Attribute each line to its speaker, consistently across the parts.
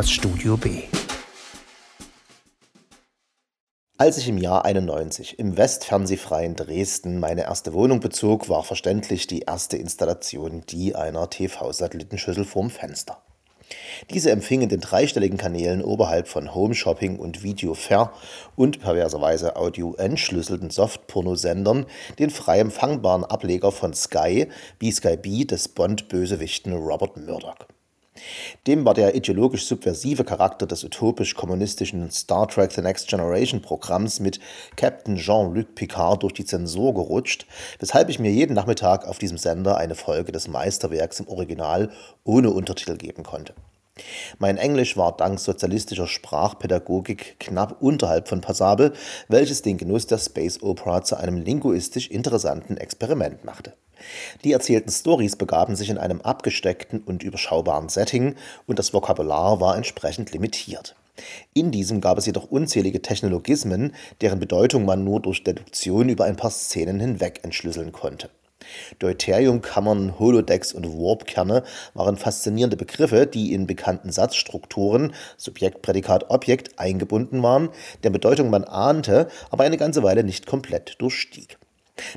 Speaker 1: das Studio B. Als ich im Jahr 91 im westfernsehfreien Dresden meine erste Wohnung bezog, war verständlich die erste Installation die einer TV-Satellitenschüssel vorm Fenster. Diese empfingen den dreistelligen Kanälen oberhalb von Home Shopping und Video Fair und perverserweise audio-entschlüsselten Softpornosendern den frei empfangbaren Ableger von Sky, B-Sky B des Bond-Bösewichten Robert Murdoch. Dem war der ideologisch subversive Charakter des utopisch-kommunistischen Star Trek The Next Generation Programms mit Captain Jean-Luc Picard durch die Zensur gerutscht, weshalb ich mir jeden Nachmittag auf diesem Sender eine Folge des Meisterwerks im Original ohne Untertitel geben konnte. Mein Englisch war dank sozialistischer Sprachpädagogik knapp unterhalb von passabel, welches den Genuss der Space Opera zu einem linguistisch interessanten Experiment machte. Die erzählten Stories begaben sich in einem abgesteckten und überschaubaren Setting und das Vokabular war entsprechend limitiert. In diesem gab es jedoch unzählige Technologismen, deren Bedeutung man nur durch Deduktion über ein paar Szenen hinweg entschlüsseln konnte. Deuteriumkammern, Holodecks und Warpkerne waren faszinierende Begriffe, die in bekannten Satzstrukturen Subjekt, Prädikat, Objekt eingebunden waren, der Bedeutung man ahnte, aber eine ganze Weile nicht komplett durchstieg.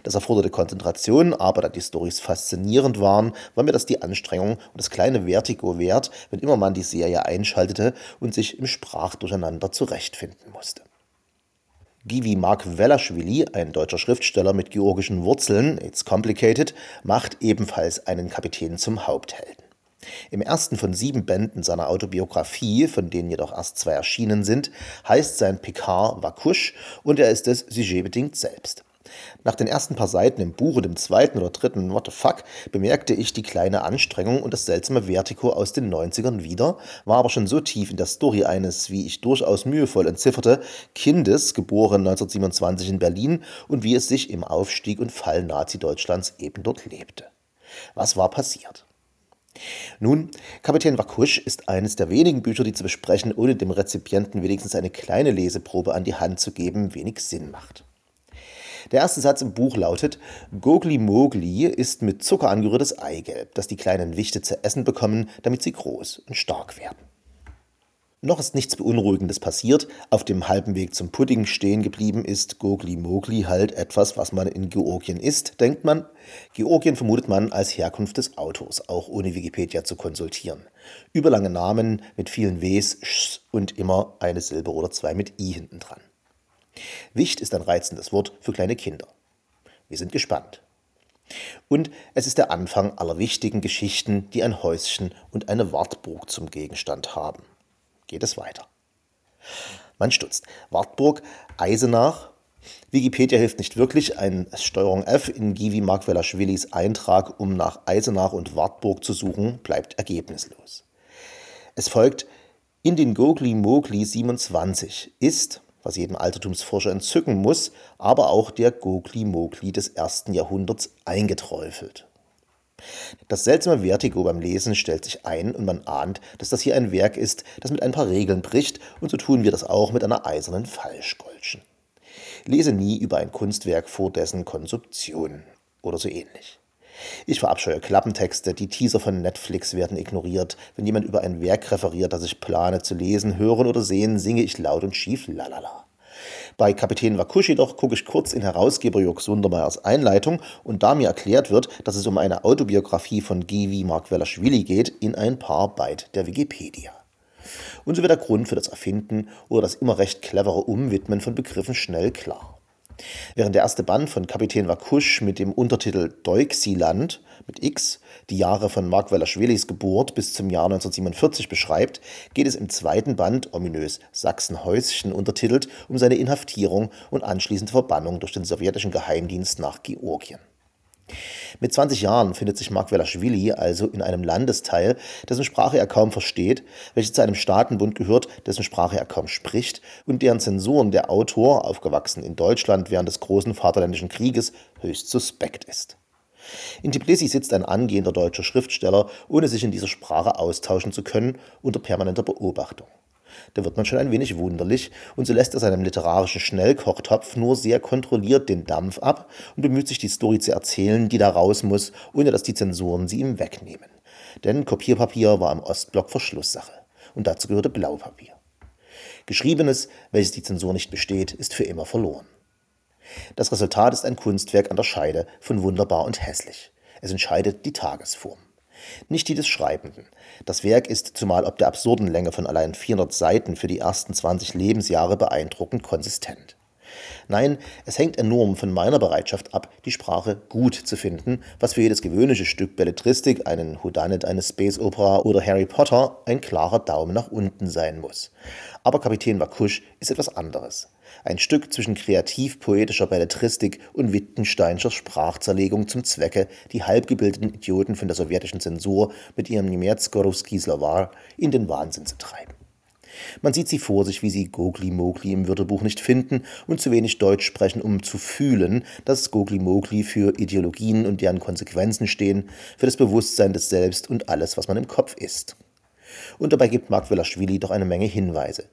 Speaker 1: Das erforderte Konzentration, aber da die Stories faszinierend waren, war mir das die Anstrengung und das kleine Vertigo wert, wenn immer man die Serie einschaltete und sich im Sprachdurcheinander zurechtfinden musste. Givi Mark Velaschwili, ein deutscher Schriftsteller mit georgischen Wurzeln, It's Complicated, macht ebenfalls einen Kapitän zum Haupthelden. Im ersten von sieben Bänden seiner Autobiografie, von denen jedoch erst zwei erschienen sind, heißt sein Picard Vakush und er ist es sujetbedingt selbst. Nach den ersten paar Seiten im Buch und im zweiten oder dritten What the fuck bemerkte ich die kleine Anstrengung und das seltsame Vertigo aus den 90ern wieder, war aber schon so tief in der Story eines, wie ich durchaus mühevoll entzifferte, Kindes, geboren 1927 in Berlin und wie es sich im Aufstieg und Fall Nazi-Deutschlands eben dort lebte. Was war passiert? Nun, Kapitän Wakusch ist eines der wenigen Bücher, die zu besprechen, ohne dem Rezipienten wenigstens eine kleine Leseprobe an die Hand zu geben, wenig Sinn macht. Der erste Satz im Buch lautet: Gogli Mogli ist mit Zucker angerührtes Eigelb, das die kleinen Wichte zu essen bekommen, damit sie groß und stark werden. Noch ist nichts Beunruhigendes passiert. Auf dem halben Weg zum Pudding stehen geblieben ist Gogli Mogli halt etwas, was man in Georgien isst, denkt man. Georgien vermutet man als Herkunft des Autors, auch ohne Wikipedia zu konsultieren. Überlange Namen mit vielen Ws, Schs und immer eine Silbe oder zwei mit I hinten dran. Wicht ist ein reizendes Wort für kleine Kinder. Wir sind gespannt. Und es ist der Anfang aller wichtigen Geschichten, die ein Häuschen und eine Wartburg zum Gegenstand haben. Geht es weiter. Man stutzt. Wartburg, Eisenach. Wikipedia hilft nicht wirklich. Ein Steuerung F in Givi Markwelaschwilis Eintrag, um nach Eisenach und Wartburg zu suchen, bleibt ergebnislos. Es folgt in den Gogli Mogli 27 ist was jedem Altertumsforscher entzücken muss, aber auch der Gogli-Mogli des ersten Jahrhunderts eingeträufelt. Das seltsame Vertigo beim Lesen stellt sich ein und man ahnt, dass das hier ein Werk ist, das mit ein paar Regeln bricht, und so tun wir das auch mit einer eisernen Falschgolschen. Lese nie über ein Kunstwerk vor dessen Konsumption oder so ähnlich. Ich verabscheue Klappentexte, die Teaser von Netflix werden ignoriert. Wenn jemand über ein Werk referiert, das ich plane zu lesen, hören oder sehen, singe ich laut und schief lalala. Bei Kapitän Wakusch jedoch gucke ich kurz in Herausgeber Jörg Sundermeyers Einleitung und da mir erklärt wird, dass es um eine Autobiografie von Givi Markwelaschwili geht, in ein paar Byte der Wikipedia. Und so wird der Grund für das Erfinden oder das immer recht clevere Umwidmen von Begriffen schnell klar. Während der erste Band von Kapitän Wakusch mit dem Untertitel Deuxiland mit X die Jahre von Mark Weller-Schwelis Geburt bis zum Jahr 1947 beschreibt, geht es im zweiten Band, ominös Sachsenhäuschen untertitelt, um seine Inhaftierung und anschließende Verbannung durch den sowjetischen Geheimdienst nach Georgien. Mit 20 Jahren findet sich Mark Velaschwili also in einem Landesteil, dessen Sprache er kaum versteht, welches zu einem Staatenbund gehört, dessen Sprache er kaum spricht und deren Zensuren der Autor, aufgewachsen in Deutschland während des großen Vaterländischen Krieges, höchst suspekt ist. In Tbilisi sitzt ein angehender deutscher Schriftsteller, ohne sich in dieser Sprache austauschen zu können, unter permanenter Beobachtung. Da wird man schon ein wenig wunderlich, und so lässt er seinem literarischen Schnellkochtopf nur sehr kontrolliert den Dampf ab und bemüht sich, die Story zu erzählen, die da raus muss, ohne dass die Zensuren sie ihm wegnehmen. Denn Kopierpapier war im Ostblock Verschlusssache. und dazu gehörte Blaupapier. Geschriebenes, welches die Zensur nicht besteht, ist für immer verloren. Das Resultat ist ein Kunstwerk an der Scheide von wunderbar und hässlich. Es entscheidet die Tagesform. Nicht die des Schreibenden. Das Werk ist, zumal ob der absurden Länge von allein 400 Seiten für die ersten 20 Lebensjahre beeindruckend konsistent. Nein, es hängt enorm von meiner Bereitschaft ab, die Sprache gut zu finden, was für jedes gewöhnliche Stück Belletristik, einen Whodunit, eine Space Opera oder Harry Potter ein klarer Daumen nach unten sein muss. Aber Kapitän Wakusch ist etwas anderes. Ein Stück zwischen kreativ-poetischer Belletristik und Wittgensteinscher Sprachzerlegung zum Zwecke, die halbgebildeten Idioten von der sowjetischen Zensur mit ihrem Niemецko-Ruski Slovar in den Wahnsinn zu treiben. Man sieht sie vor sich, wie sie Gogli-Mogli im Wörterbuch nicht finden und zu wenig Deutsch sprechen, um zu fühlen, dass Gogli-Mogli für Ideologien und deren Konsequenzen stehen, für das Bewusstsein des Selbst und alles, was man im Kopf ist. Und dabei gibt Mark Velaschwili doch eine Menge Hinweise.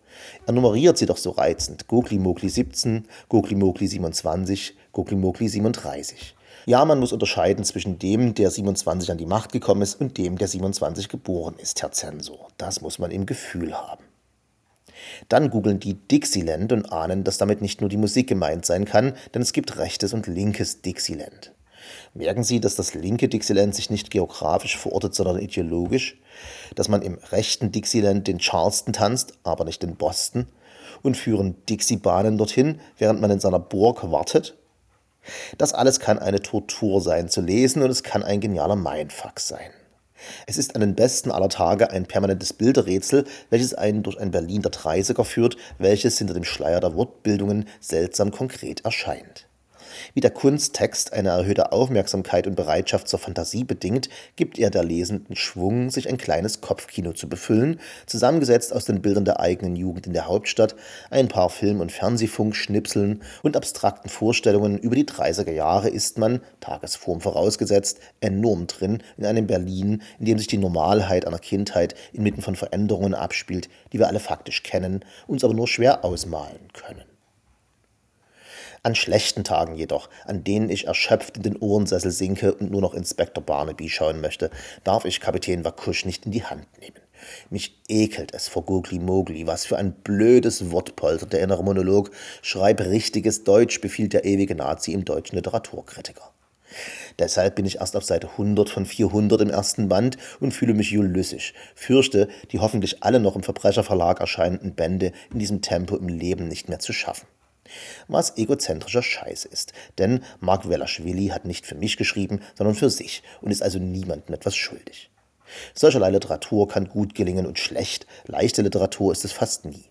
Speaker 1: Er nummeriert sie doch so reizend. Gogli-Mogli 17, Gogli-Mogli 27, Gogli-Mogli 37. Ja, man muss unterscheiden zwischen dem, der 27 an die Macht gekommen ist, und dem, der 27 geboren ist, Herr Zensor. Das muss man im Gefühl haben. Dann googeln die Dixieland und ahnen, dass damit nicht nur die Musik gemeint sein kann, denn es gibt rechtes und linkes Dixieland. Merken Sie, dass das linke Dixieland sich nicht geografisch verortet, sondern ideologisch? Dass man im rechten Dixieland den Charleston tanzt, aber nicht den Boston? Und führen Dixie-Bahnen dorthin, während man in seiner Burg wartet? Das alles kann eine Tortur sein zu lesen und es kann ein genialer Mindfuck sein. Es ist an den besten aller Tage ein permanentes Bilderrätsel, welches einen durch ein Berlin der 30er führt, welches hinter dem Schleier der Wortbildungen seltsam konkret erscheint. Wie der Kunsttext eine erhöhte Aufmerksamkeit und Bereitschaft zur Fantasie bedingt, gibt er der Lesenden Schwung, sich ein kleines Kopfkino zu befüllen, zusammengesetzt aus den Bildern der eigenen Jugend in der Hauptstadt, ein paar Film- und Fernsehfunkschnipseln und abstrakten Vorstellungen über die 30er Jahre ist man, Tagesform vorausgesetzt, enorm drin in einem Berlin, in dem sich die Normalheit einer Kindheit inmitten von Veränderungen abspielt, die wir alle faktisch kennen, uns aber nur schwer ausmalen können. An schlechten Tagen jedoch, an denen ich erschöpft in den Ohrensessel sinke und nur noch Inspektor Barnaby schauen möchte, darf ich Kapitän Wakusch nicht in die Hand nehmen. Mich ekelt es vor Gogli Mogli, was für ein blödes Wortpolter, der innere Monolog. Schreib richtiges Deutsch, befiehlt der ewige Nazi im deutschen Literaturkritiker. Deshalb bin ich erst auf Seite 100 von 400 im ersten Band und fühle mich ulysses. Fürchte, die hoffentlich alle noch im Verbrecherverlag erscheinenden Bände in diesem Tempo im Leben nicht mehr zu schaffen was egozentrischer Scheiß ist. Denn Mark Velaschwili hat nicht für mich geschrieben, sondern für sich und ist also niemandem etwas schuldig. Solcherlei Literatur kann gut gelingen und schlecht, leichte Literatur ist es fast nie.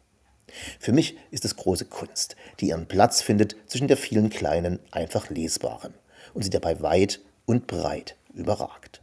Speaker 1: Für mich ist es große Kunst, die ihren Platz findet zwischen der vielen kleinen, einfach lesbaren und sie dabei weit und breit überragt.